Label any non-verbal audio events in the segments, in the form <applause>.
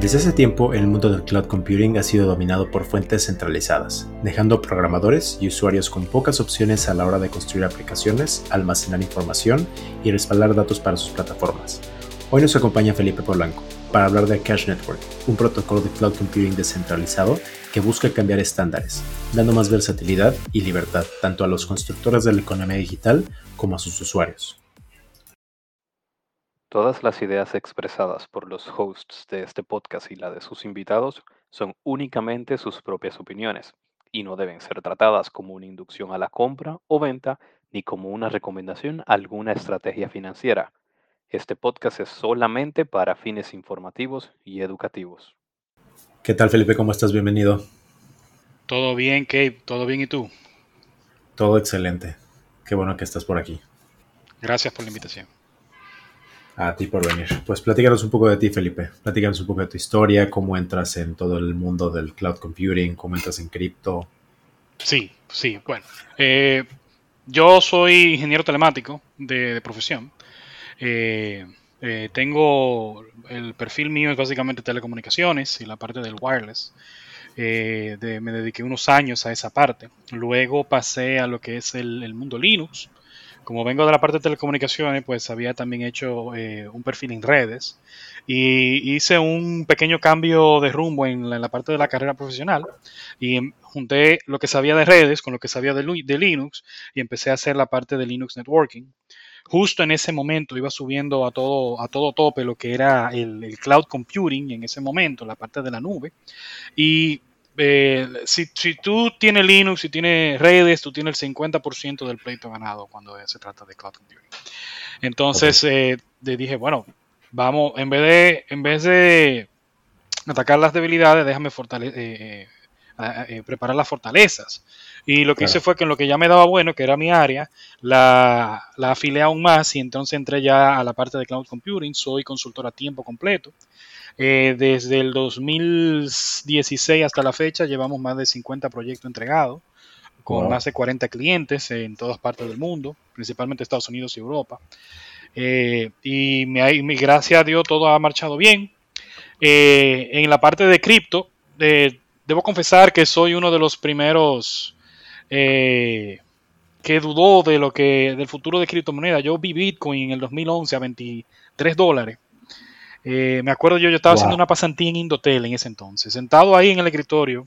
Desde hace tiempo, el mundo del cloud computing ha sido dominado por fuentes centralizadas, dejando programadores y usuarios con pocas opciones a la hora de construir aplicaciones, almacenar información y respaldar datos para sus plataformas. Hoy nos acompaña Felipe Polanco para hablar de Cache Network, un protocolo de cloud computing descentralizado que busca cambiar estándares, dando más versatilidad y libertad tanto a los constructores de la economía digital como a sus usuarios. Todas las ideas expresadas por los hosts de este podcast y la de sus invitados son únicamente sus propias opiniones y no deben ser tratadas como una inducción a la compra o venta ni como una recomendación a alguna estrategia financiera. Este podcast es solamente para fines informativos y educativos. ¿Qué tal Felipe? ¿Cómo estás? Bienvenido. Todo bien, Kate. ¿Todo bien y tú? Todo excelente. Qué bueno que estás por aquí. Gracias por la invitación. A ti por venir. Pues platícanos un poco de ti, Felipe. Platícanos un poco de tu historia, cómo entras en todo el mundo del cloud computing, cómo entras en cripto. Sí, sí, bueno. Eh, yo soy ingeniero telemático de, profesión. Eh, eh, tengo el perfil mío es básicamente telecomunicaciones y la parte del wireless. me dediqué unos años a esa parte. Luego pasé a lo que es el mundo Linux como vengo de la parte de telecomunicaciones, pues había también hecho eh, un perfil en redes y hice un pequeño cambio de rumbo en la, parte de la carrera profesional y junté lo que sabía de redes con lo que sabía de, Linux y empecé a hacer la parte de Linux Networking. Justo en ese momento iba subiendo a todo, a todo tope lo que era el, el cloud computing en ese momento, la parte de la nube. Y eh, si, tú tienes Linux, si tienes redes, tú tienes el 50% del pleito ganado cuando se trata de cloud computing. Entonces eh, dije, bueno, vamos, en vez de, en vez de atacar las debilidades, déjame eh, preparar las fortalezas. Y lo que hice fue que en lo que ya me daba bueno, que era mi área, la, la afilé aún más y entonces entré ya a la parte de cloud computing. Soy consultor a tiempo completo. Eh, desde el 2016 hasta la fecha llevamos más de 50 proyectos entregados, con más de 40 clientes en todas partes del mundo, principalmente Estados Unidos y Europa. Eh, y me, gracias a Dios todo ha marchado bien. Eh, en la parte de cripto, debo confesar que soy uno de los primeros que dudó de lo que del futuro de criptomonedas. Yo vi Bitcoin en el 2011 a 23 dólares eh, me acuerdo yo, yo estaba haciendo una pasantía en Indotel en ese entonces, sentado ahí en el escritorio,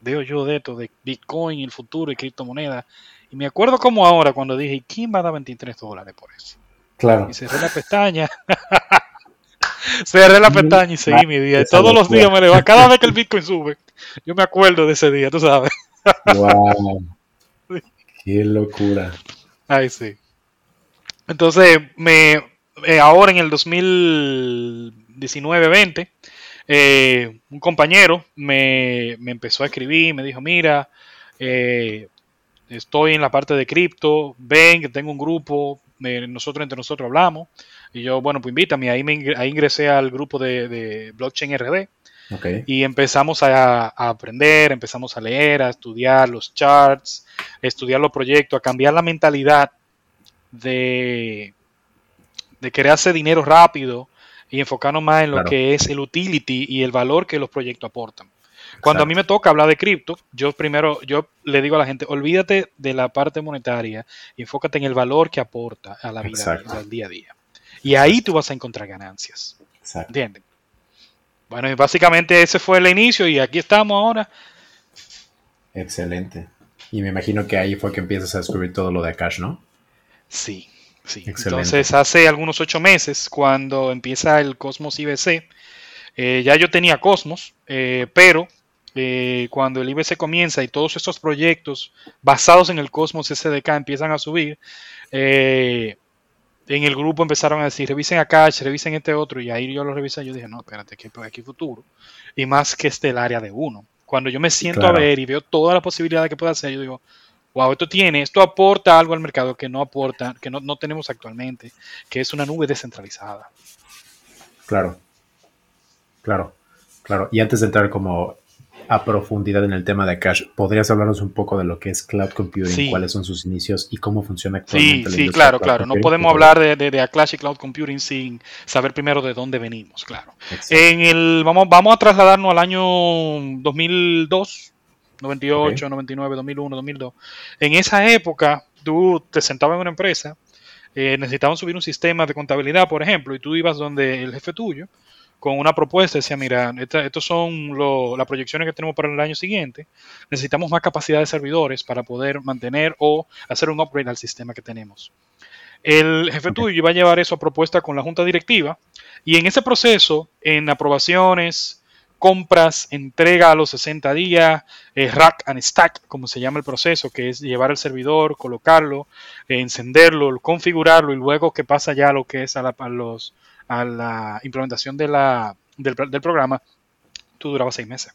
veo yo de esto, de Bitcoin, el futuro y criptomonedas, y me acuerdo como ahora cuando dije, ¿quién va a dar 23 dólares por eso? Claro. Y cerré la pestaña. <laughs> cerré la pestaña y seguí mi día. todos los días me levanto, cada vez que el <laughs> Bitcoin sube, yo me acuerdo de ese día, tú sabes. wow. <laughs> Qué locura. Ay, sí. Entonces, me, eh, ahora en el 2019-20, eh, un compañero me, empezó a escribir, me dijo, mira, eh, estoy en la parte de cripto, ven que tengo un grupo, nosotros entre nosotros hablamos, y yo, bueno, pues invítame, ahí, me, ahí ingresé al grupo de, Blockchain RD. Y empezamos a, a, aprender, empezamos a leer, a estudiar los charts, a estudiar los proyectos, a cambiar la mentalidad de, de querer hacer dinero rápido y enfocarnos más en lo que es el utility y el valor que los proyectos aportan. Cuando a mí me toca hablar de cripto, yo primero yo le digo a la gente, olvídate de la parte monetaria y enfócate en el valor que aporta a la vida del día a día. Y ahí tú vas a encontrar ganancias. ¿Entiendes? Bueno, y básicamente ese fue el inicio y aquí estamos ahora. Excelente. Y me imagino que ahí fue que empiezas a descubrir todo lo de Cash, ¿no? Sí, Sí, entonces hace algunos ocho meses, cuando empieza el Cosmos IBC, eh, ya yo tenía Cosmos, eh, pero eh, cuando el IBC comienza y todos estos proyectos basados en el Cosmos SDK empiezan a subir, en el grupo empezaron a decir, revisen acá, revisen este otro, y ahí yo lo revisé, yo dije, no, espérate, que aquí futuro, y más que este el área de uno. Cuando yo me siento a ver y veo todas las posibilidades que puede hacer, yo digo, wow, esto tiene, esto aporta algo al mercado que no aporta, que no, tenemos actualmente, que es una nube descentralizada. Claro, claro, claro. Y antes de entrar como a profundidad en el tema de cache, ¿podrías hablarnos un poco de lo que es cloud computing, cuáles son sus inicios y cómo funciona actualmente? Sí, sí, claro, claro. No podemos hablar de, de, de y Cloud Computing sin saber primero de dónde venimos, claro. En el, vamos, vamos a trasladarnos al año 2002, 98, 99, 2001, 2002. En esa época, tú te sentabas en una empresa, eh, necesitaban subir un sistema de contabilidad, por ejemplo, y tú ibas donde el jefe tuyo con una propuesta, decía, mira, estos son las proyecciones que tenemos para el año siguiente, necesitamos más capacidad de servidores para poder mantener o hacer un upgrade al sistema que tenemos. El jefe tuyo iba a llevar eso a propuesta con la junta directiva y en ese proceso, en aprobaciones, compras, entrega a los 60 días, eh, rack and stack, como se llama el proceso, que es llevar el servidor, colocarlo, encenderlo, configurarlo y luego que pasa ya lo que es a, los, a la implementación de la, del, programa, tú durabas seis meses.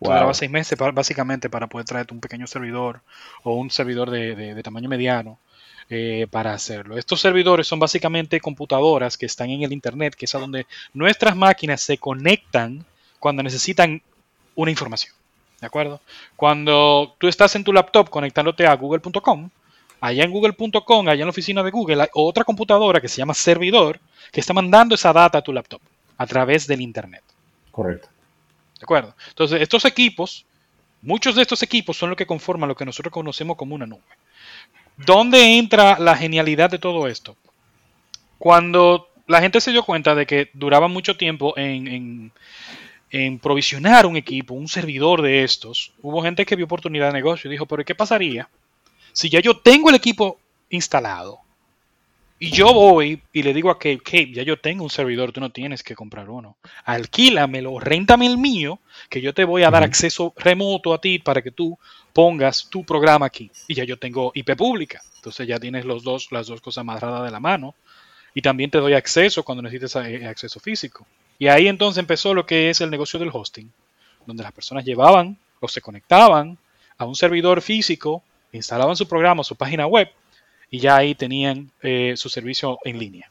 Tú durabas seis meses básicamente para poder traerte un pequeño servidor o un servidor de, tamaño mediano. Eh, para hacerlo. Estos servidores son básicamente computadoras que están en el Internet, que es a donde nuestras máquinas se conectan cuando necesitan una información. ¿De acuerdo? Cuando tú estás en tu laptop conectándote a google.com, allá en google.com, allá en la oficina de Google, hay otra computadora que se llama servidor que está mandando esa data a tu laptop a través del Internet. Correcto. ¿De acuerdo? Entonces, estos equipos, muchos de estos equipos son lo que conforman lo que nosotros conocemos como una nube. ¿Dónde entra la genialidad de todo esto? Cuando la gente se dio cuenta de que duraba mucho tiempo en, en provisionar un equipo, un servidor de estos, hubo gente que vio oportunidad de negocio y dijo, pero ¿qué pasaría si ya yo tengo el equipo instalado y yo voy y le digo a Cape, Cape, ya yo tengo un servidor, tú no tienes que comprar uno. Alquílamelo, réntame el mío, que yo te voy a dar acceso remoto a ti para que tú pongas tu programa aquí. Y ya yo tengo IP pública. Entonces ya tienes los dos, las dos cosas más raras de la mano. Y también te doy acceso cuando necesites eh, acceso físico. Y ahí entonces empezó lo que es el negocio del hosting, donde las personas llevaban o se conectaban a un servidor físico, instalaban su programa, su página web, y ya ahí tenían eh, su servicio en línea.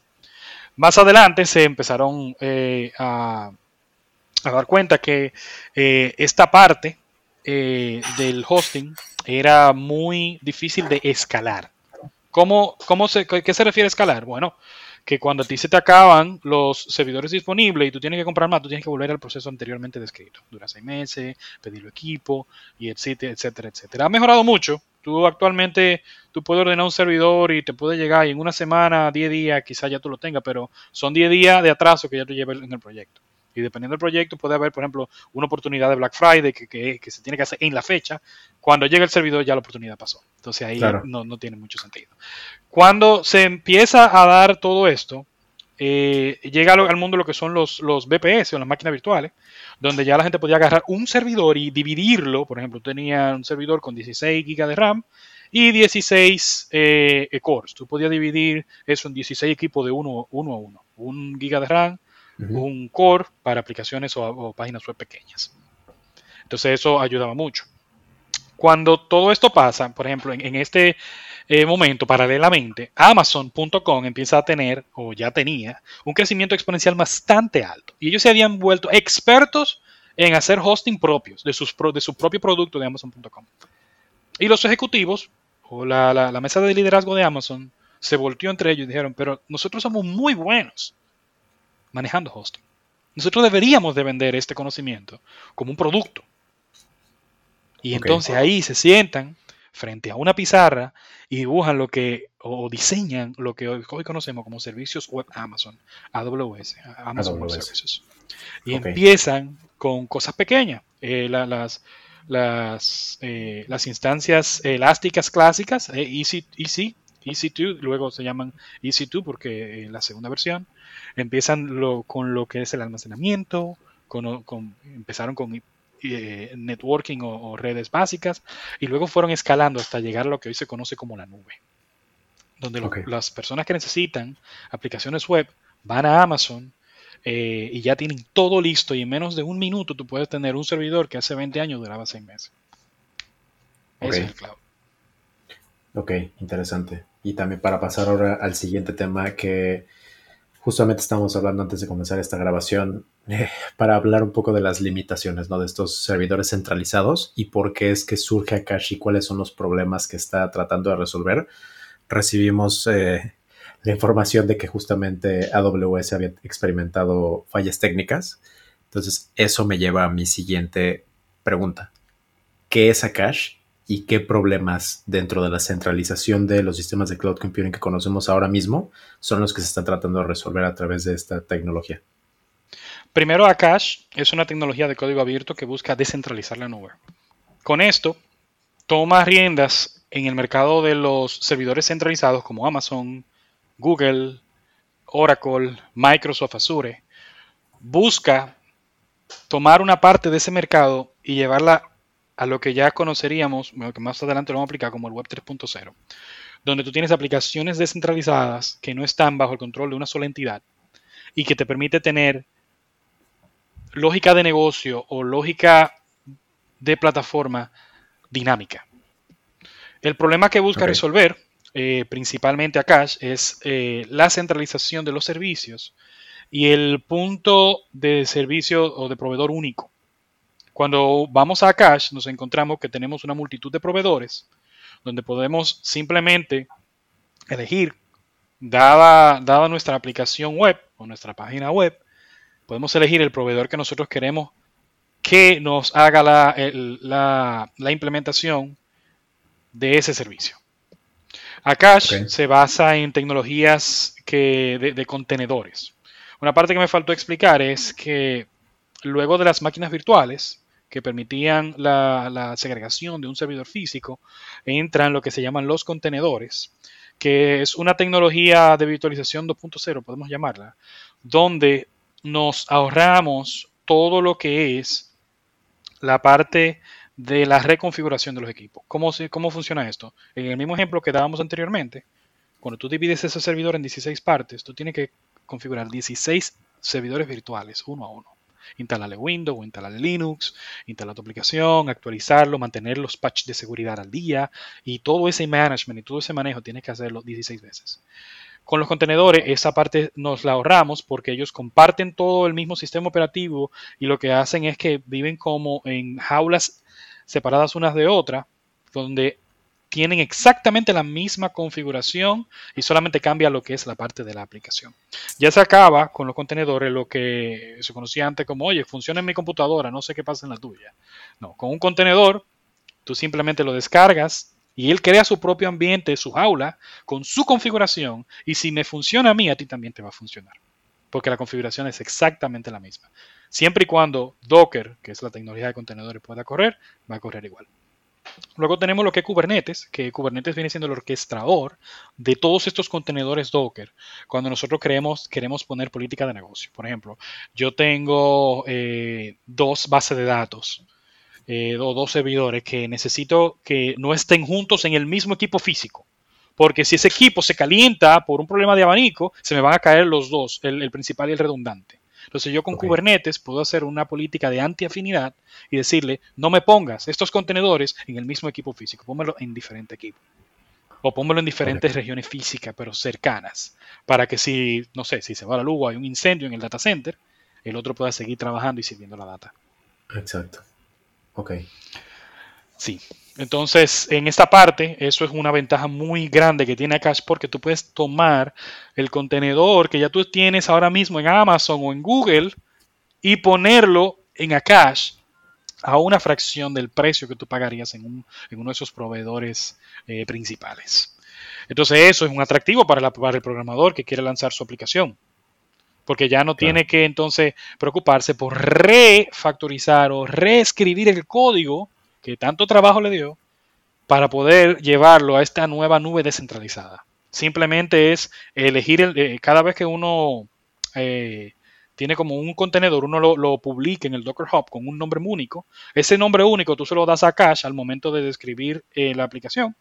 Más adelante se empezaron eh, a, dar cuenta que eh, esta parte del hosting era muy difícil de escalar. ¿Cómo, cómo se, ¿Qué se refiere a escalar? Bueno, que cuando a ti se te acaban los servidores disponibles y tú tienes que comprar más, tú tienes que volver al proceso anteriormente descrito. Dura seis meses, pedirlo equipo, y etcétera, etcétera, etcétera. Ha mejorado mucho. Tú actualmente, tú puedes ordenar un servidor y te puede llegar y en una semana, 10 días, quizás ya tú lo tengas, pero son 10 días de atraso que ya tú llevas en el proyecto. Y dependiendo del proyecto, puede haber, por ejemplo, una oportunidad de Black Friday que, que, se tiene que hacer en la fecha. Cuando llega el servidor, ya la oportunidad pasó. Entonces ahí no, no, tiene mucho sentido. Cuando se empieza a dar todo esto, eh, llega al mundo lo que son los, los BPS o las máquinas virtuales, donde ya la gente podía agarrar un servidor y dividirlo. Por ejemplo, tenía un servidor con 16 GB de RAM y 16 eh, cores. Tú podías dividir eso en 16 equipos de uno, uno a uno. Un GB de RAM, un core para aplicaciones o, páginas web pequeñas. Entonces eso ayudaba mucho. Cuando todo esto pasa, por ejemplo, en, este eh, momento, paralelamente, Amazon.com empieza a tener, o ya tenía, un crecimiento exponencial bastante alto. Y ellos se habían vuelto expertos en hacer hosting propios de, su propio producto de Amazon.com. Y los ejecutivos, o la, la mesa de liderazgo de Amazon, se volteó entre ellos y dijeron, pero nosotros somos muy buenos manejando hosting. Nosotros deberíamos de vender este conocimiento como un producto. Y entonces ahí se sientan frente a una pizarra y dibujan lo que, o diseñan lo que hoy, conocemos como servicios web Amazon, AWS, Amazon Web Services. Y empiezan con cosas pequeñas. Eh, las, las, eh, las instancias elásticas clásicas, eh, Easy, Easy, EC2, luego se llaman EC2 porque la segunda versión, empiezan con lo que es el almacenamiento, con, empezaron con eh, networking o, redes básicas y luego fueron escalando hasta llegar a lo que hoy se conoce como la nube, donde las personas que necesitan aplicaciones web van a Amazon eh, y ya tienen todo listo y en menos de un minuto tú puedes tener un servidor que hace 20 años duraba 6 meses. Ese es el cloud. Ok, interesante. Y también para pasar ahora al siguiente tema que justamente estamos hablando antes de comenzar esta grabación eh, para hablar un poco de las limitaciones ¿no? de estos servidores centralizados y por qué es que surge Akash y cuáles son los problemas que está tratando de resolver. Recibimos eh, la información de que justamente AWS había experimentado fallas técnicas. Entonces, eso me lleva a mi siguiente pregunta. ¿Qué es Akash y qué problemas dentro de la centralización de los sistemas de cloud computing que conocemos ahora mismo son los que se están tratando de resolver a través de esta tecnología? Primero, Akash es una tecnología de código abierto que busca descentralizar la nube. Con esto, toma riendas en el mercado de los servidores centralizados como Amazon, Google, Oracle, Microsoft Azure, busca tomar una parte de ese mercado y llevarla a lo que ya conoceríamos, que más adelante lo vamos a aplicar como el Web 3.0, donde tú tienes aplicaciones descentralizadas que no están bajo el control de una sola entidad y que te permite tener lógica de negocio o lógica de plataforma dinámica. El problema que busca resolver eh, principalmente a Cash, es eh, la centralización de los servicios y el punto de servicio o de proveedor único. Cuando vamos a Cash nos encontramos que tenemos una multitud de proveedores donde podemos simplemente elegir, dada, dada nuestra aplicación web o nuestra página web, podemos elegir el proveedor que nosotros queremos que nos haga la, la implementación de ese servicio. Akash se basa en tecnologías que, de, contenedores. Una parte que me faltó explicar es que luego de las máquinas virtuales, que permitían la, segregación de un servidor físico, entran lo que se llaman los contenedores, que es una tecnología de virtualización 2.0, podemos llamarla, donde nos ahorramos todo lo que es la parte de la reconfiguración de los equipos. ¿Cómo, ¿Cómo funciona esto? En el mismo ejemplo que dábamos anteriormente, cuando tú divides ese servidor en 16 partes, tú tienes que configurar 16 servidores virtuales, uno a uno. Instalarle Windows, instalarle Linux, instalar tu aplicación, actualizarlo, mantener los patches de seguridad al día y todo ese management y todo ese manejo tienes que hacerlo 16 veces. Con los contenedores, esa parte nos la ahorramos porque ellos comparten todo el mismo sistema operativo y lo que hacen es que viven como en jaulas separadas unas de otras, donde tienen exactamente la misma configuración y solamente cambia lo que es la parte de la aplicación. Ya se acaba con los contenedores lo que se conocía antes como, oye, funciona en mi computadora, no sé qué pasa en la tuya. No, con un contenedor tú simplemente lo descargas y él crea su propio ambiente, su jaula, con su configuración y si me funciona a mí, a ti también te va a funcionar, porque la configuración es exactamente la misma. Siempre y cuando Docker, que es la tecnología de contenedores, pueda correr, va a correr igual. Luego tenemos lo que es Kubernetes, que Kubernetes viene siendo el orquestador de todos estos contenedores Docker. Cuando nosotros queremos, poner política de negocio. Por ejemplo, yo tengo eh, dos bases de datos eh, o dos servidores que necesito que no estén juntos en el mismo equipo físico. Porque si ese equipo se calienta por un problema de abanico, se me van a caer los dos, el principal y el redundante. Entonces yo con Kubernetes puedo hacer una política de anti-afinidad y decirle, no me pongas estos contenedores en el mismo equipo físico, pónmelo en diferente equipo. O pónmelo en diferentes regiones físicas, pero cercanas, para que si, no sé, si se va la luz o hay un incendio en el data center, el otro pueda seguir trabajando y sirviendo la data. Exacto. Ok. Sí. Entonces, en esta parte, eso es una ventaja muy grande que tiene Akash porque tú puedes tomar el contenedor que ya tú tienes ahora mismo en Amazon o en Google y ponerlo en Akash a una fracción del precio que tú pagarías en, uno de esos proveedores eh, principales. Entonces, eso es un atractivo para, para, el programador que quiere lanzar su aplicación. Porque ya no tiene que entonces preocuparse por refactorizar o reescribir el código que tanto trabajo le dio para poder llevarlo a esta nueva nube descentralizada. Simplemente es elegir el, eh, cada vez que uno eh, tiene como un contenedor, uno lo, publica en el Docker Hub con un nombre único. Ese nombre único tú se lo das a Cache al momento de describir eh, la aplicación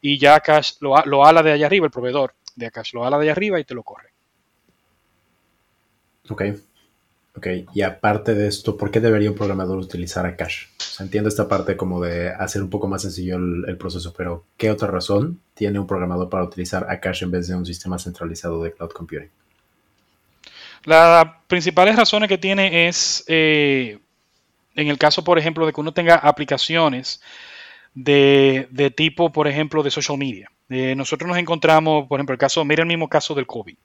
y ya Cache lo, lo ala de allá arriba, el proveedor de Cache lo ala de allá arriba y te lo corre. Ok. Ok, y aparte de esto, ¿por qué debería un programador utilizar a cache? entiendo esta parte como de hacer un poco más sencillo el, proceso, pero ¿qué otra razón tiene un programador para utilizar a cache en vez de un sistema centralizado de cloud computing? Las principales razones que tiene es, eh, en el caso, por ejemplo, de que uno tenga aplicaciones de, de tipo, por ejemplo, de social media. Eh, nosotros nos encontramos, por ejemplo, el caso, mira el mismo caso del COVID.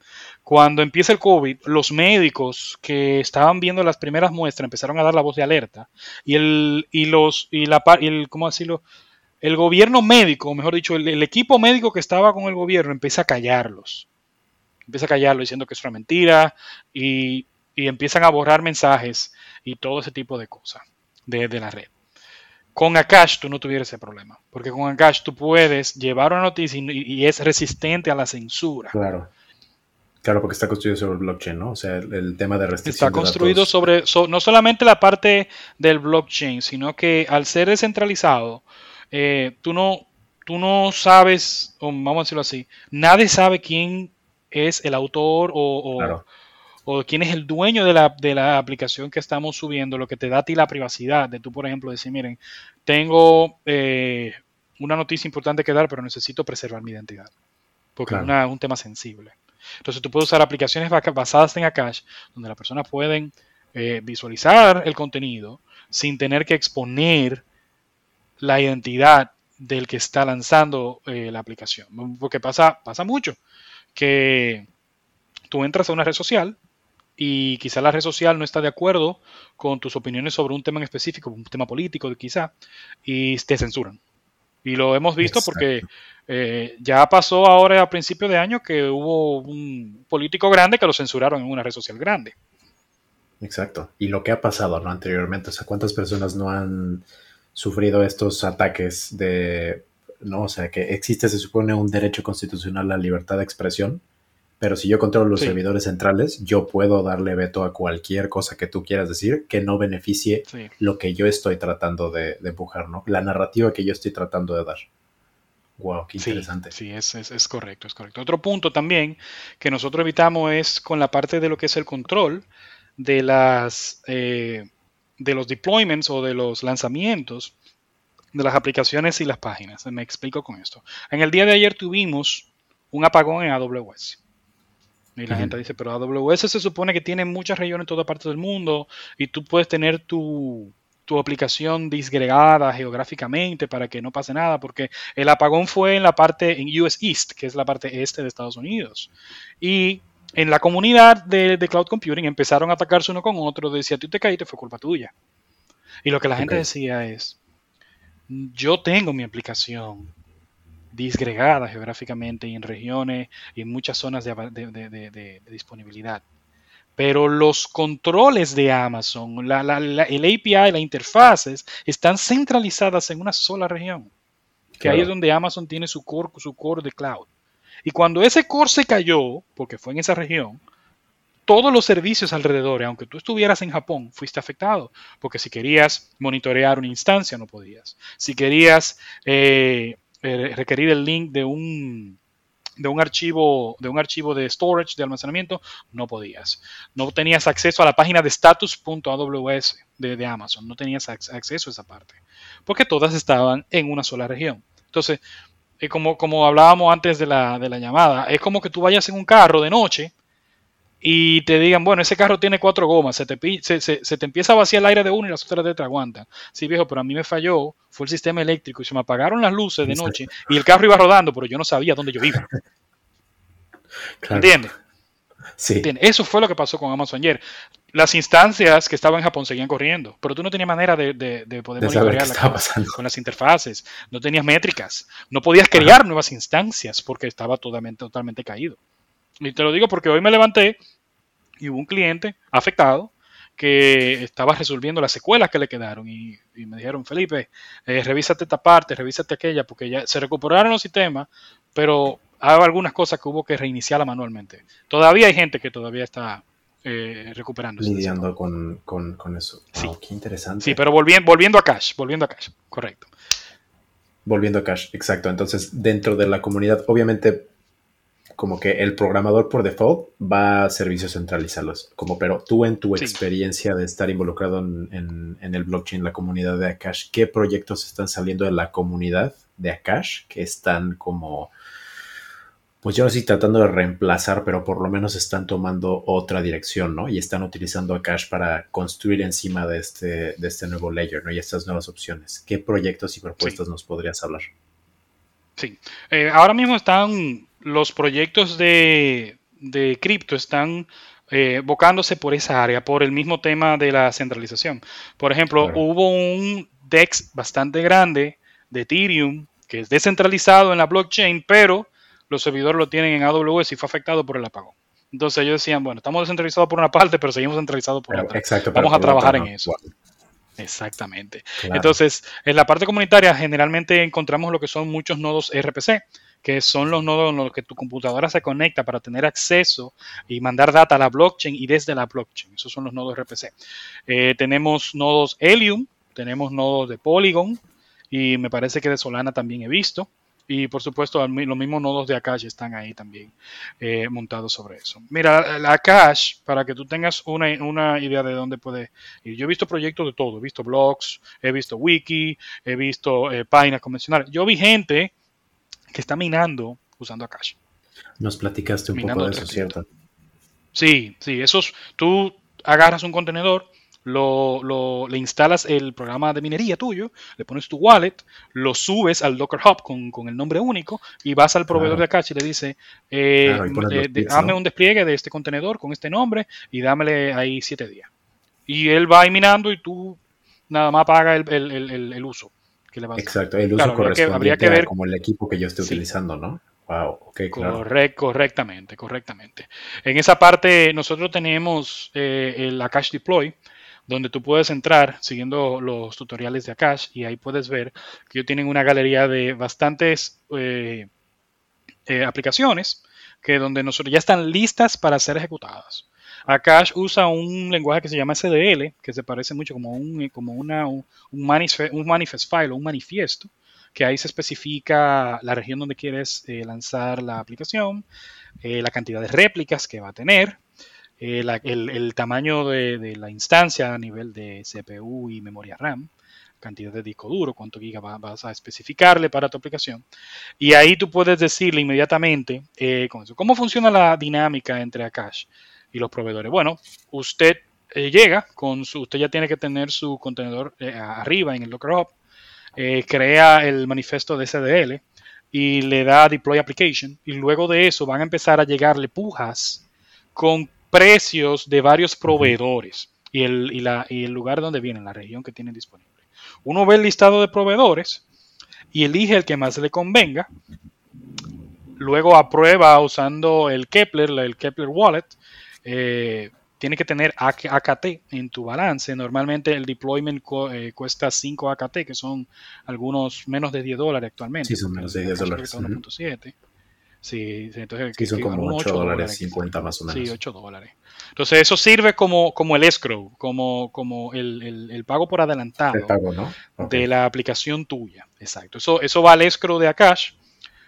Cuando empieza el COVID, los médicos que estaban viendo las primeras muestras empezaron a dar la voz de alerta y el y los y la el, ¿cómo decirlo? El gobierno médico, o mejor dicho, el, equipo médico que estaba con el gobierno empieza a callarlos. Empieza a callarlos diciendo que es una mentira y, empiezan a borrar mensajes y todo ese tipo de cosas de, de la red. Con Akash tú no tuvieras ese problema, porque con Akash tú puedes llevar una noticia y, es resistente a la censura. Claro. Claro, porque está construido sobre blockchain, ¿no? O sea, el, tema de restricción. Está construido sobre, no solamente la parte del blockchain, sino que al ser descentralizado, eh, tú, no, tú no sabes, o vamos a decirlo así, nadie sabe quién es el autor o, o quién es el dueño de la, de la, aplicación que estamos subiendo, lo que te da a ti la privacidad de tú, por ejemplo, decir, miren, tengo eh, una noticia importante que dar, pero necesito preservar mi identidad, porque es un tema sensible. Entonces tú puedes usar aplicaciones basadas en Akash, donde las personas pueden eh, visualizar el contenido sin tener que exponer la identidad del que está lanzando eh, la aplicación. Porque pasa, pasa mucho que tú entras a una red social, y quizá la red social no está de acuerdo con tus opiniones sobre un tema en específico, un tema político quizá, y te censuran. Y lo hemos visto porque eh, ya pasó ahora a principio de año que hubo un político grande que lo censuraron en una red social grande. Exacto. Y lo que ha pasado ¿no? anteriormente, o sea, ¿cuántas personas no han sufrido estos ataques de, no, o sea, que existe, se supone, un derecho constitucional a la libertad de expresión? Pero si yo controlo los servidores centrales, yo puedo darle veto a cualquier cosa que tú quieras decir que no beneficie lo que yo estoy tratando de, empujar, ¿no? La narrativa que yo estoy tratando de dar. Wow, qué interesante. Sí, es, es, correcto, es correcto. Otro punto también que nosotros evitamos es con la parte de lo que es el control de las eh, de los deployments o de los lanzamientos de las aplicaciones y las páginas. Me explico con esto. En el día de ayer tuvimos un apagón en AWS. Y la gente dice, pero AWS se supone que tiene muchas regiones en toda parte del mundo y tú puedes tener tu, aplicación disgregada geográficamente para que no pase nada, porque el apagón fue en la parte, en US East, que es la parte este de Estados Unidos. Y en la comunidad de, cloud computing empezaron a atacarse uno con otro, decía, tú te caíste, fue culpa tuya. Y lo que la gente decía es, yo tengo mi aplicación, disgregada geográficamente y en regiones y en muchas zonas de, disponibilidad. Pero los controles de Amazon, la, el API, las interfaces, están centralizadas en una sola región. Que ahí es donde Amazon tiene su core, su core de cloud. Y cuando ese core se cayó, porque fue en esa región, todos los servicios alrededor, aunque tú estuvieras en Japón, fuiste afectado, porque si querías monitorear una instancia no podías. Si querías eh, eh, requerir el link de un de un archivo de un archivo de storage de almacenamiento no podías. No tenías acceso a la página de status.aws de, de Amazon. No tenías acceso a esa parte porque todas estaban en una sola región. Entonces eh, como, como hablábamos antes de la, de la llamada es como que tú vayas en un carro de noche y te digan, bueno, ese carro tiene cuatro gomas, se te, se, te empieza a vaciar el aire de uno y las otras te aguantan. Sí, viejo, pero a mí me falló, fue el sistema eléctrico y se me apagaron las luces de noche y el carro iba rodando, pero yo no sabía dónde yo iba. <laughs> ¿Entiendes? Sí. Eso fue lo que pasó con Amazon ayer. Las instancias que estaban en Japón seguían corriendo, pero tú no tenías manera de, poder monitorearla con, las interfaces, no tenías métricas, no podías crear nuevas instancias porque estaba totalmente, totalmente caído. Y te lo digo porque hoy me levanté y hubo un cliente afectado que estaba resolviendo las secuelas que le quedaron y, me dijeron, Felipe, eh, revísate esta parte, revísate aquella, porque ya se recuperaron los sistemas, pero hay algunas cosas que hubo que reiniciarla manualmente. Todavía hay gente que todavía está eh, recuperando. Lidiando con, eso. sí. Qué interesante. Sí, pero volviendo, volviendo a Cash, volviendo a Cash, correcto. Volviendo a Cash, exacto. Entonces, dentro de la comunidad, obviamente como que el programador por default va a servicios centralizados, como pero tú en tu experiencia de estar involucrado en, el blockchain, la comunidad de Akash, ¿qué proyectos están saliendo de la comunidad de Akash que están como pues yo no estoy tratando de reemplazar, pero por lo menos están tomando otra dirección, ¿no? Y están utilizando Akash para construir encima de este, de este nuevo layer, ¿no? Y estas nuevas opciones. ¿Qué proyectos y propuestas nos podrías hablar? Sí, eh, ahora mismo están los proyectos de, de cripto, están eh, bocándose por esa área, por el mismo tema de la centralización. Por ejemplo, hubo un DEX bastante grande de Ethereum que es descentralizado en la blockchain, pero los servidores lo tienen en AWS y fue afectado por el apagón. Entonces ellos decían, bueno, estamos descentralizados por una parte, pero seguimos centralizados por otra. Vamos a trabajar en eso. Exactamente. Entonces, en la parte comunitaria generalmente encontramos lo que son muchos nodos RPC, que son los nodos en los que tu computadora se conecta para tener acceso y mandar data a la blockchain y desde la blockchain. Esos son los nodos RPC. Eh, tenemos nodos Helium, tenemos nodos de Polygon y me parece que de Solana también he visto. Y por supuesto, los mismos nodos de Akash están ahí también eh, montados sobre eso. Mira, la Akash, para que tú tengas una, idea de dónde puede ir. Yo he visto proyectos de todo. He visto blogs, he visto wiki, he visto eh, páginas convencionales. Yo vi gente que está minando usando Akash. Nos platicaste un poco de eso, ¿cierto? Sí, sí. Esos, tú agarras un contenedor, lo, le instalas el programa de minería tuyo, le pones tu wallet, lo subes al Docker Hub con, el nombre único y vas al proveedor de Akash y le dice, eh, dame un despliegue de este contenedor con este nombre y dámele ahí siete días. Y él va ahí minando y tú nada más paga el, uso. Que le vas Exacto, el uso correspondiente habría que, ver como el equipo que yo esté utilizando, ¿no? Wow, okay, claro. correctamente, correctamente. En esa parte nosotros tenemos eh, el Akash Deploy, donde tú puedes entrar siguiendo los tutoriales de Akash y ahí puedes ver que ellos tienen una galería de bastantes eh, eh, aplicaciones que donde nosotros ya están listas para ser ejecutadas. Akash usa un lenguaje que se llama SDL, que se parece mucho como un, manifest, file o un manifiesto, que ahí se especifica la región donde quieres eh, lanzar la aplicación, la cantidad de réplicas que va a tener, eh, el, tamaño de, la instancia a nivel de CPU y memoria RAM, cantidad de disco duro, cuánto giga vas a especificarle para tu aplicación. Y ahí tú puedes decirle inmediatamente eh, cómo funciona la dinámica entre Akash y los proveedores. Bueno, usted eh, llega con su, usted ya tiene que tener su contenedor arriba en el Docker Hub, crea el manifiesto de SDL y le da deploy application y luego de eso van a empezar a llegarle pujas con precios de varios proveedores y el, y el lugar donde vienen, la región que tienen disponible. Uno ve el listado de proveedores y elige el que más le convenga. Luego aprueba usando el Kepler, el Kepler Wallet. Eh, tiene que tener AKT en tu balance. Normalmente el deployment eh, cuesta 5 AKT, que son algunos menos de 10 dólares actualmente. Sí, son menos de 10 dólares. 1.7. Sí, entonces... Que, son como 8, dólares 50 más o menos. Sí, 8 dólares. Entonces eso sirve como, como el escrow, como, como el, el, pago por adelantado de la aplicación tuya. Exacto. Eso, eso va al escrow de Akash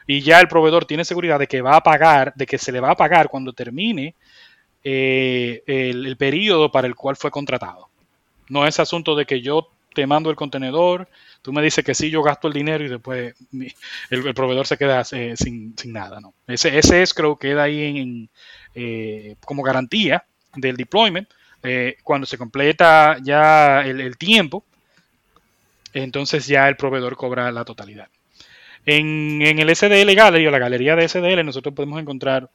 y ya el proveedor tiene seguridad de que va a pagar, de que se le va a pagar cuando termine eh, el, el periodo para el cual fue contratado. No es asunto de que yo te mando el contenedor, tú me dices que sí, yo gasto el dinero y después el, proveedor se queda eh, sin, nada. ¿no? Ese, ese queda ahí eh, como garantía del deployment. Cuando se completa ya el, tiempo, entonces ya el proveedor cobra la totalidad. En, en el SDL Gallery o la galería de SDL nosotros podemos encontrar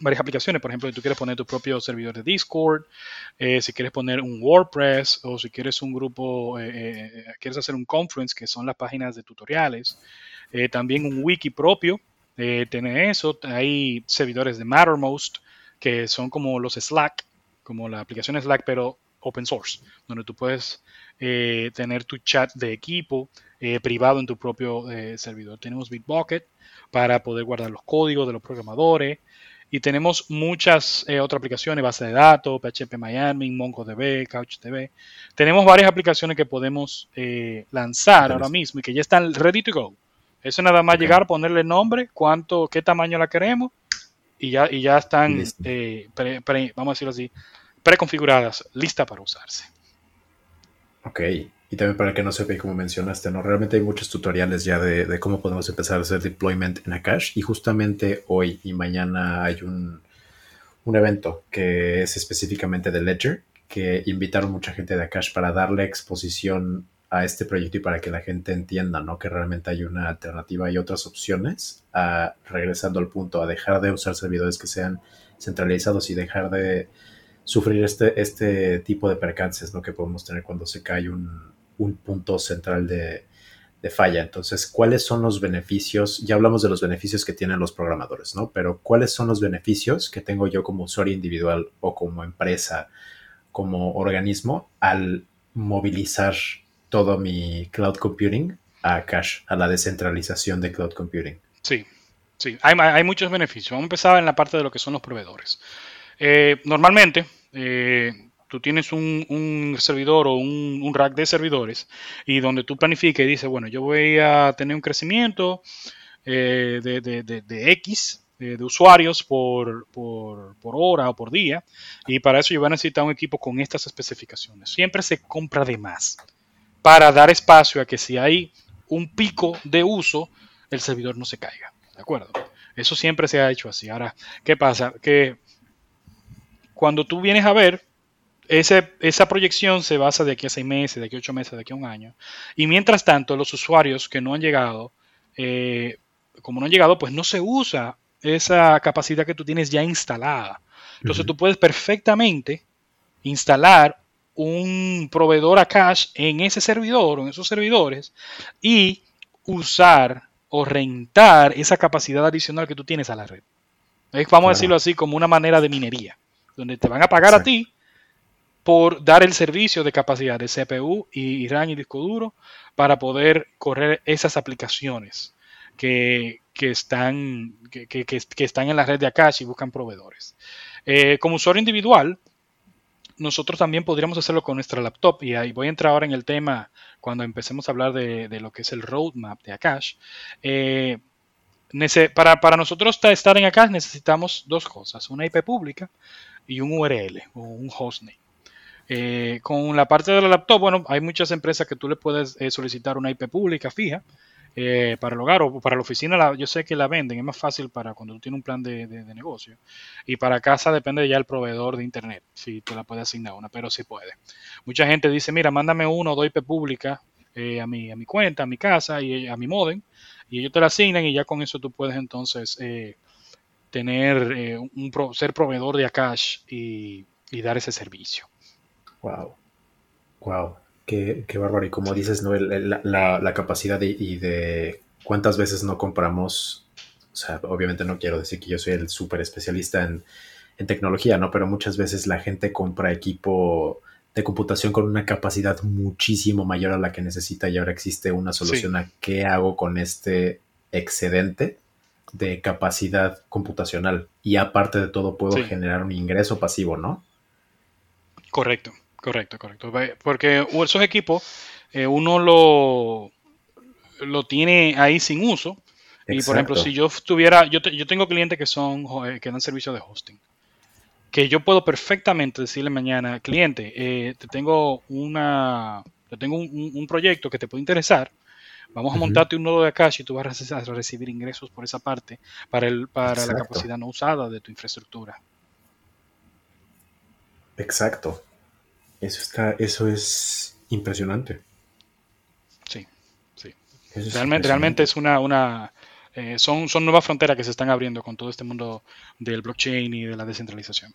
varias aplicaciones. Por ejemplo, si tú quieres poner tu propio servidor de Discord, eh, si quieres poner un WordPress o si quieres un grupo, eh, eh, quieres hacer un conference, que son las páginas de tutoriales. también un wiki propio, tiene eso. Hay servidores de Mattermost, que son como los Slack, como la aplicación Slack, pero open source, donde tú puedes tener tu chat de equipo privado en tu propio servidor. Tenemos Bitbucket para poder guardar los códigos de los programadores. Y tenemos muchas eh, otras aplicaciones, base de datos, PHP Miami, MongoDB, CouchDB. Tenemos varias aplicaciones que podemos eh, lanzar ahora mismo y que ya están ready to go. Eso es nada más llegar, ponerle nombre, cuánto, qué tamaño la queremos y ya, y ya están, eh, vamos a decirlo así, preconfiguradas, listas para usarse. Ok, Y también para que no sepa, como mencionaste, ¿no? Realmente hay muchos tutoriales ya de, cómo podemos empezar a hacer deployment en Akash. Y justamente hoy y mañana hay un, un evento que es específicamente de Ledger, que invitaron mucha gente de Akash para darle exposición a este proyecto y para que la gente entienda, ¿no? Que realmente hay una alternativa y otras opciones, a, regresando al punto, a dejar de usar servidores que sean centralizados y dejar de sufrir este, este tipo de percances, ¿no? Que podemos tener cuando se cae un, un punto central de, falla. Entonces, ¿cuáles son los beneficios? Ya hablamos de los beneficios que tienen los programadores, ¿no? Pero ¿cuáles son los beneficios que tengo yo como usuario individual o como empresa, como organismo, al movilizar todo mi cloud computing a cache, a la descentralización de cloud computing? Sí, sí, hay, muchos beneficios. Vamos a empezar en la parte de lo que son los proveedores. Eh, normalmente, eh, tú tienes un, servidor o un, rack de servidores y donde tú planificas y dices, bueno, yo voy a tener un crecimiento eh, de, X de, usuarios por, hora o por día y para eso yo voy a necesitar un equipo con estas especificaciones. Siempre se compra de más para dar espacio a que si hay un pico de uso, el servidor no se caiga. ¿De acuerdo? Eso siempre se ha hecho así. Ahora, ¿qué pasa? Que cuando tú vienes a ver, esa proyección se basa de aquí a seis meses, de aquí a ocho meses, de aquí a un año. Y mientras tanto, los usuarios que no han llegado, eh, como no han llegado, pues no se usa esa capacidad que tú tienes ya instalada. Entonces tú puedes perfectamente instalar un proveedor a cache en ese servidor o en esos servidores y usar o rentar esa capacidad adicional que tú tienes a la red. Vamos a decirlo así como una manera de minería, donde te van a pagar a ti por dar el servicio de capacidad de CPU y RAM y disco duro para poder correr esas aplicaciones que, están, que, están en la red de Akashi y buscan proveedores. Eh, como usuario individual, nosotros también podríamos hacerlo con nuestra laptop y ahí voy a entrar ahora en el tema cuando empecemos a hablar de, lo que es el roadmap de Akash. Eh, para, para, nosotros estar en Akash necesitamos dos cosas, una IP pública y un URL o un hostname. Eh, con la parte de la laptop, bueno, hay muchas empresas que tú le puedes eh, solicitar una IP pública fija eh, para el hogar o para la oficina. yo sé que la venden, es más fácil para cuando tú tienes un plan de, negocio. Y para casa depende ya el proveedor de internet, si te la puede asignar una, pero sí puede. Mucha gente dice, mira, mándame uno o dos IP pública a, mi, a mi cuenta, a mi casa y a mi modem, y ellos te la asignan y ya con eso tú puedes entonces tener un ser proveedor de Akash y dar ese servicio. Wow. Wow. Qué, qué bárbaro. Y como dices, ¿no? la, capacidad de, y de cuántas veces no compramos. O sea, obviamente no quiero decir que yo soy el súper especialista en, tecnología, ¿no? Pero muchas veces la gente compra equipo de computación con una capacidad muchísimo mayor a la que necesita y ahora existe una solución a qué hago con este excedente de capacidad computacional y aparte de todo puedo generar un ingreso pasivo, ¿no? Correcto. Correcto, correcto. Porque esos equipos eh, uno lo, lo tiene ahí sin uso. Y por ejemplo, si yo tuviera, yo, yo tengo clientes que son eh, que dan servicio de hosting. Que yo puedo perfectamente decirle mañana, cliente, eh, te tengo una, te tengo un, proyecto que te puede interesar. Vamos a montarte un nodo de Akash y tú vas a recibir ingresos por esa parte para, el, para la capacidad no usada de tu infraestructura. Exacto. Eso está, eso es impresionante. Sí, sí. realmente, realmente es una, una eh, son, son nuevas fronteras que se están abriendo con todo este mundo del blockchain y de la descentralización.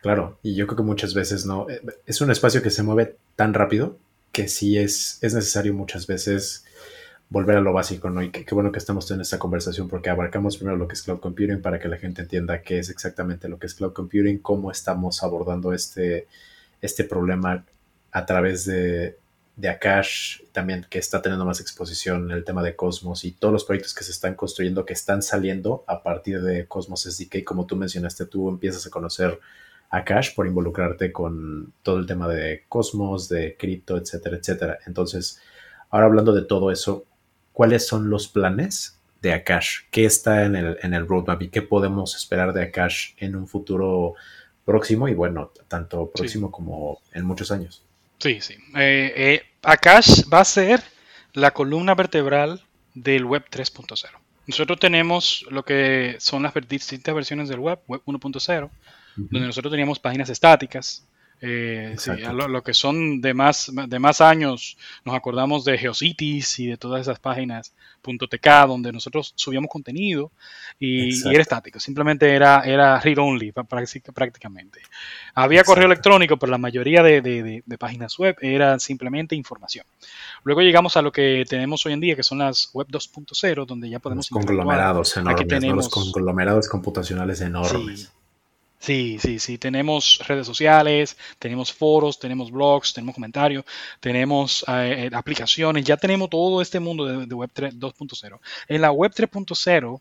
Claro, y yo creo que muchas veces no. Eh, es un espacio que se mueve tan rápido que sí es, es necesario muchas veces volver a lo básico, ¿no? Y qué, bueno que estamos en esta conversación porque abarcamos primero lo que es cloud computing para que la gente entienda qué es exactamente lo que es cloud computing, cómo estamos abordando este, este problema a través de, de Akash, también que está teniendo más exposición en el tema de Cosmos y todos los proyectos que se están construyendo, que están saliendo a partir de Cosmos SDK. Como tú mencionaste, tú empiezas a conocer Akash por involucrarte con todo el tema de Cosmos, de cripto, etcétera, etcétera. Entonces, ahora hablando de todo eso, ¿cuáles son los planes de Akash? ¿Qué está en el, en el roadmap y qué podemos esperar de Akash en un futuro próximo y bueno, tanto próximo como en muchos años. Sí, sí. Eh, eh, Akash va a ser la columna vertebral del Web 3.0. Nosotros tenemos lo que son las distintas versiones del Web, Web 1.0, donde nosotros teníamos páginas estáticas, eh, lo, que son de más, de más años, nos acordamos de Geocities y de todas esas páginas .tk donde nosotros subíamos contenido y, era estático, simplemente era, era read only prácticamente. Había correo electrónico, pero la mayoría de, páginas web era simplemente información. Luego llegamos a lo que tenemos hoy en día, que son las web 2.0, donde ya podemos... Los conglomerados enormes, los conglomerados computacionales enormes. Sí, sí, sí. Tenemos redes sociales, tenemos foros, tenemos blogs, tenemos comentarios, tenemos eh, eh, aplicaciones, ya tenemos todo este mundo de, Web 2.0. En la Web 3.0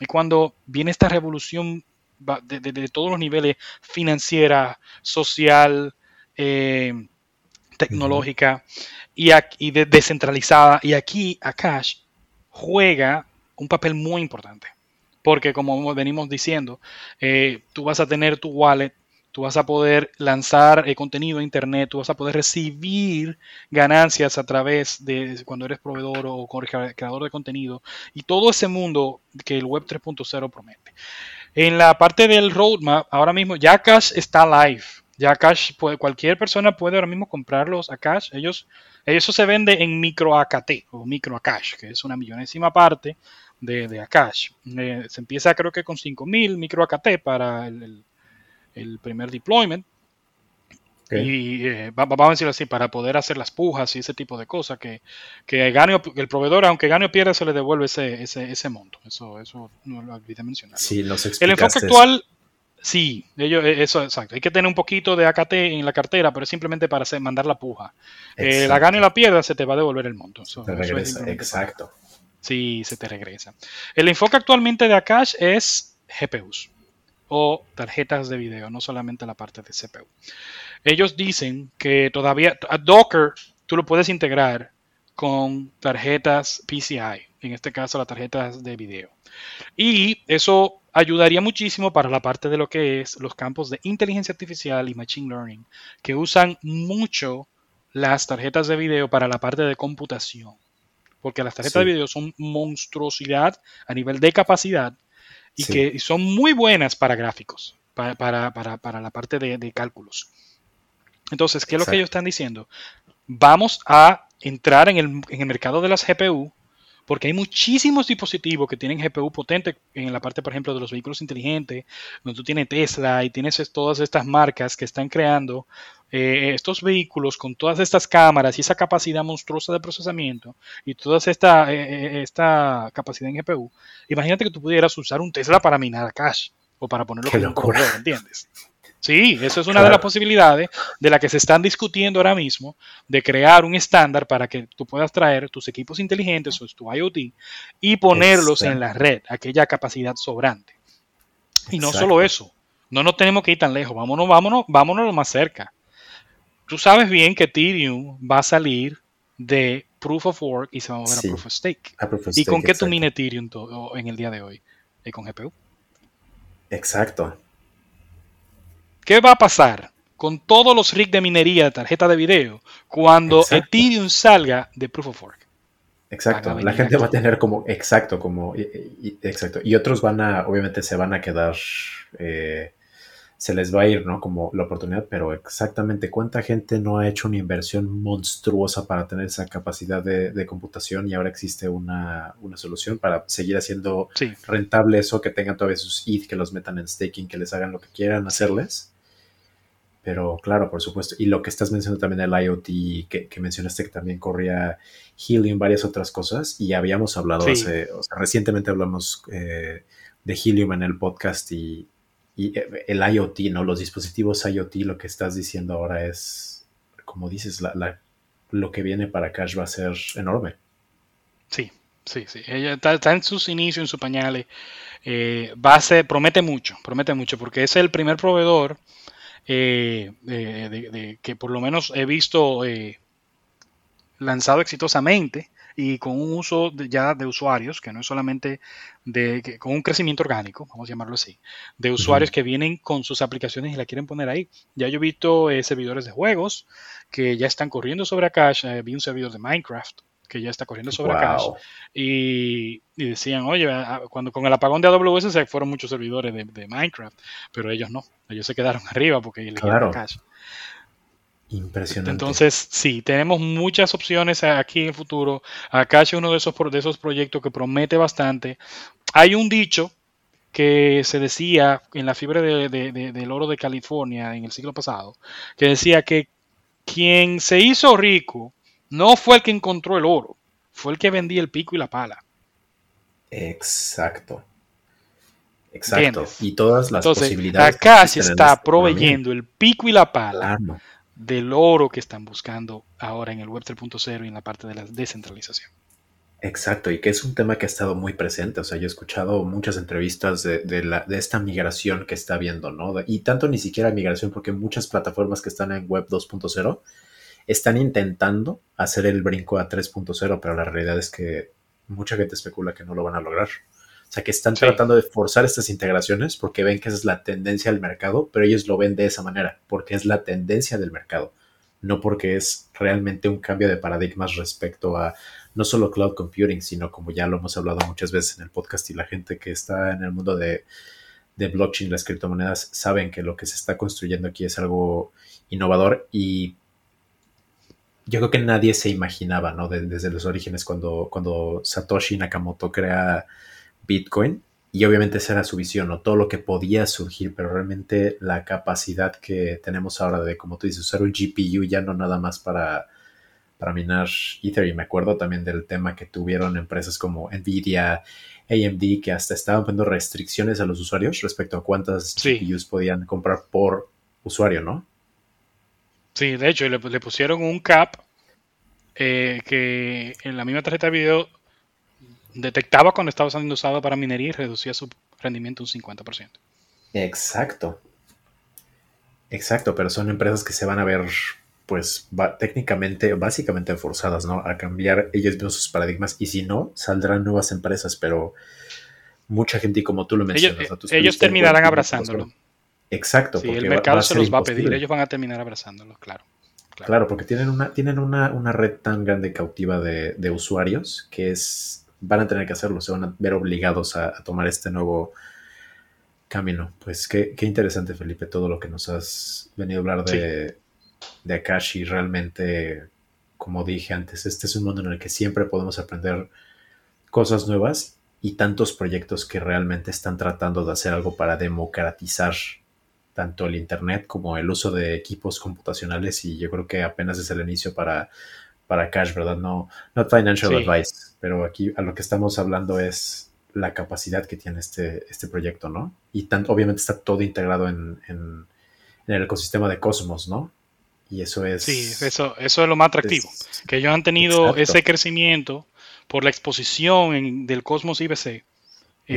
es cuando viene esta revolución de, todos los niveles, financiera, social, eh, tecnológica y, y descentralizada. Y aquí Akash juega un papel muy importante. Porque como venimos diciendo, eh, tú vas a tener tu wallet, tú vas a poder lanzar eh, contenido a Internet, tú vas a poder recibir ganancias a través de cuando eres proveedor o creador de contenido y todo ese mundo que el Web 3.0 promete. En la parte del roadmap, ahora mismo ya Cash está live. Ya Cash, cualquier persona puede ahora mismo comprarlos a Cash. Ellos, eso se vende en micro AKT o micro Cash, que es una millonésima parte de, Akash. Eh, se empieza creo que con 5000 micro AKT para el, primer deployment. Y eh, vamos a decirlo así, para poder hacer las pujas y ese tipo de cosas, que, que el proveedor, aunque gane o pierda, se le devuelve ese, ese, monto. Eso, eso no lo olvidé mencionar. Sí, el enfoque actual, sí, ellos, eh, eso exacto. Hay que tener un poquito de AKT en la cartera, pero es simplemente para hacer, mandar la puja. la gane o la pierda, se te va a devolver el monto. exacto. Sí, se te regresa. El enfoque actualmente de Akash es GPUs o tarjetas de video, no solamente la parte de CPU. Ellos dicen que todavía a Docker tú lo puedes integrar con tarjetas PCI, en este caso las tarjetas de video. Y eso ayudaría muchísimo para la parte de lo que es los campos de inteligencia artificial y machine learning, que usan mucho las tarjetas de video para la parte de computación porque las tarjetas de video son monstruosidad a nivel de capacidad y que son muy buenas para gráficos, para, la parte de, cálculos. Entonces, ¿qué es lo que ellos están diciendo? Vamos a entrar en el, en el mercado de las GPU porque hay muchísimos dispositivos que tienen GPU potente en la parte, por ejemplo, de los vehículos inteligentes, donde tú tienes Tesla y tienes todas estas marcas que están creando eh, estos vehículos con todas estas cámaras y esa capacidad monstruosa de procesamiento y toda esta, eh, eh, esta capacidad en GPU. Imagínate que tú pudieras usar un Tesla para minar cash o para ponerlo como un corredor, ¿entiendes? Sí, eso es una de las posibilidades de la que se están discutiendo ahora mismo, de crear un estándar para que tú puedas traer tus equipos inteligentes o tu IoT y ponerlos en la red, aquella capacidad sobrante. Y no solo eso, no nos tenemos que ir tan lejos, vámonos, vámonos, vámonos lo más cerca. Tú sabes bien que Ethereum va a salir de Proof of Work y se va a mover a, Proof of Stake. ¿Y con qué tú minas Ethereum en el día de hoy? ¿Y con GPU? Exacto. ¿Qué va a pasar con todos los rigs de minería de tarjeta de video cuando Ethereum salga de Proof of Work? Exacto, la gente va a tener como, exacto, como, exacto. Y otros van a, obviamente se van a quedar, eh, se les va a ir, ¿no? Como la oportunidad, pero exactamente cuánta gente no ha hecho una inversión monstruosa para tener esa capacidad de, computación y ahora existe una, solución para seguir haciendo rentable eso, que tengan todavía sus ETH, que los metan en staking, que les hagan lo que quieran hacerles pero claro, por supuesto. Y lo que estás mencionando también el IoT, que, mencionaste que también corría Helium, varias otras cosas. Y habíamos hablado hace, o sea, recientemente hablamos eh, de Helium en el podcast y, eh, el IoT, ¿no? Los dispositivos IoT, lo que estás diciendo ahora es, como dices, la, lo que viene para Cash va a ser enorme. Sí, sí, sí. Ella está, en sus inicios, en sus pañales. Eh, va a ser, promete mucho, promete mucho, porque es el primer proveedor eh, que por lo menos he visto lanzado exitosamente y con un uso ya de usuarios, que no es solamente de, con un crecimiento orgánico, vamos a llamarlo así, de usuarios que vienen con sus aplicaciones y la quieren poner ahí. Ya yo he visto eh, servidores de juegos que ya están corriendo sobre Akash, vi un servidor de Minecraft que ya está corriendo sobre Akash. Y, decían, oye, cuando con el apagón de AWS se fueron muchos servidores de, Minecraft, pero ellos no, ellos se quedaron <laughs> arriba porque eligieron claro. Akash. Impresionante. Entonces, sí, tenemos muchas opciones aquí en el futuro. Akash es uno de esos, de esos proyectos que promete bastante. Hay un dicho que se decía en la fiebre del oro de California en el siglo pasado, que decía que quien se hizo rico no fue el que encontró el oro, fue el que vendía el pico y la pala. Exacto. Exacto. Y todas las posibilidades. Acá se está proveyendo el pico y la pala del oro que están buscando ahora en el Web 3.0 y en la parte de la descentralización. Exacto, y que es un tema que ha estado muy presente. O sea, yo he escuchado muchas entrevistas de, la, de esta migración que está habiendo, ¿no? Y tanto ni siquiera migración, porque muchas plataformas que están en Web 2.0 están intentando hacer el brinco a 3.0, pero la realidad es que mucha gente especula que no lo van a lograr. O sea, que están tratando de forzar estas integraciones porque ven que esa es la tendencia del mercado, pero ellos lo ven de esa manera, porque es la tendencia del mercado, no porque es realmente un cambio de paradigmas respecto a no solo cloud computing, sino como ya lo hemos hablado muchas veces en el podcast y la gente que está en el mundo de, de blockchain, las criptomonedas, saben que lo que se está construyendo aquí es algo innovador y yo creo que nadie se imaginaba, ¿no? desde los orígenes, cuando, cuando Satoshi Nakamoto crea Bitcoin, y obviamente esa era su visión, ¿no? Todo lo que podía surgir, pero realmente la capacidad que tenemos ahora de, como tú dices, usar un GPU ya no nada más para, para minar Ether. Y me acuerdo también del tema que tuvieron empresas como Nvidia, AMD, que hasta estaban poniendo restricciones a los usuarios respecto a cuántas GPUs podían comprar por usuario, ¿no? Sí, de hecho, le, pusieron un cap eh, que en la misma tarjeta de video detectaba cuando estaba siendo usado para minería y reducía su rendimiento un 50%. Exacto. Exacto, pero son empresas que se van a ver, pues, técnicamente, básicamente forzadas, ¿no? A cambiar ellos mismos sus paradigmas y si no, saldrán nuevas empresas, pero mucha gente, como tú lo mencionas, ellos terminarán abrazándolo. Exacto. Sí, el mercado se los va a pedir, ellos van a terminar abrazándolos, claro. Claro, porque tienen una, tienen una, red tan grande cautiva de, usuarios que es van a tener que hacerlo, se van a ver obligados a, tomar este nuevo camino. Pues qué, interesante, Felipe, todo lo que nos has venido a hablar de, de Akashi. Realmente, como dije antes, este es un mundo en el que siempre podemos aprender cosas nuevas y tantos proyectos que realmente están tratando de hacer algo para democratizar tanto el Internet como el uso de equipos computacionales y yo creo que apenas es el inicio para, para Cash, ¿verdad? No, not financial advice, pero aquí a lo que estamos hablando es la capacidad que tiene este, este proyecto, ¿no? Y tanto, obviamente está todo integrado en, en, el ecosistema de Cosmos, ¿no? Y eso es... Sí, eso, eso es lo más atractivo, que ellos han tenido ese crecimiento por la exposición del Cosmos IBC. Eh,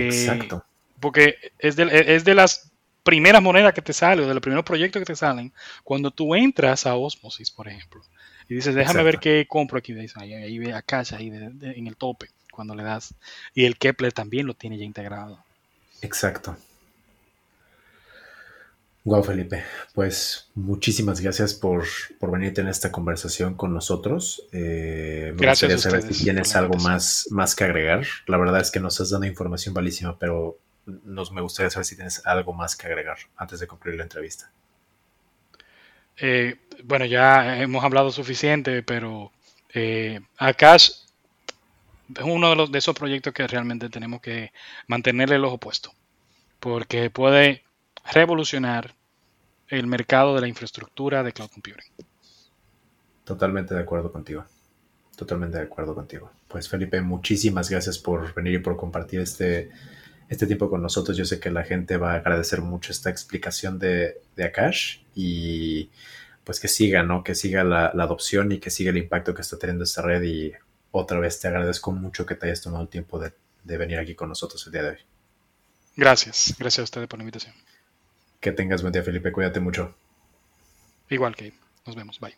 exacto. porque es de, es de las primeras monedas que te salen o de los primeros proyectos que te salen cuando tú entras a Osmosis, por ejemplo. Y dices, déjame ver qué compro aquí. Ahí, ahí ve a casa, ahí en el tope, cuando le das. Y el Kepler también lo tiene ya integrado. Exacto. Wow, Felipe. Pues muchísimas gracias por, por venir a tener esta conversación con nosotros. Eh, me gracias gustaría saber si tienes algo más, más que agregar. La verdad es que nos has dado información valísima, pero nos me gustaría saber si tienes algo más que agregar antes de concluir la entrevista. Eh, bueno, ya hemos hablado suficiente, pero eh, es uno de, los, de esos proyectos que realmente tenemos que mantenerle el ojo puesto, porque puede revolucionar el mercado de la infraestructura de cloud computing. Totalmente de acuerdo contigo. Totalmente de acuerdo contigo. Pues Felipe, muchísimas gracias por venir y por compartir este, este tiempo con nosotros. Yo sé que la gente va a agradecer mucho esta explicación de, de Akash y pues que siga, ¿no? Que siga la, adopción y que siga el impacto que está teniendo esta red. Y otra vez te agradezco mucho que te hayas tomado el tiempo de, de venir aquí con nosotros el día de hoy. Gracias, gracias a ustedes por la invitación. Que tengas buen día, Felipe. Cuídate mucho. Igual que nos vemos. Bye.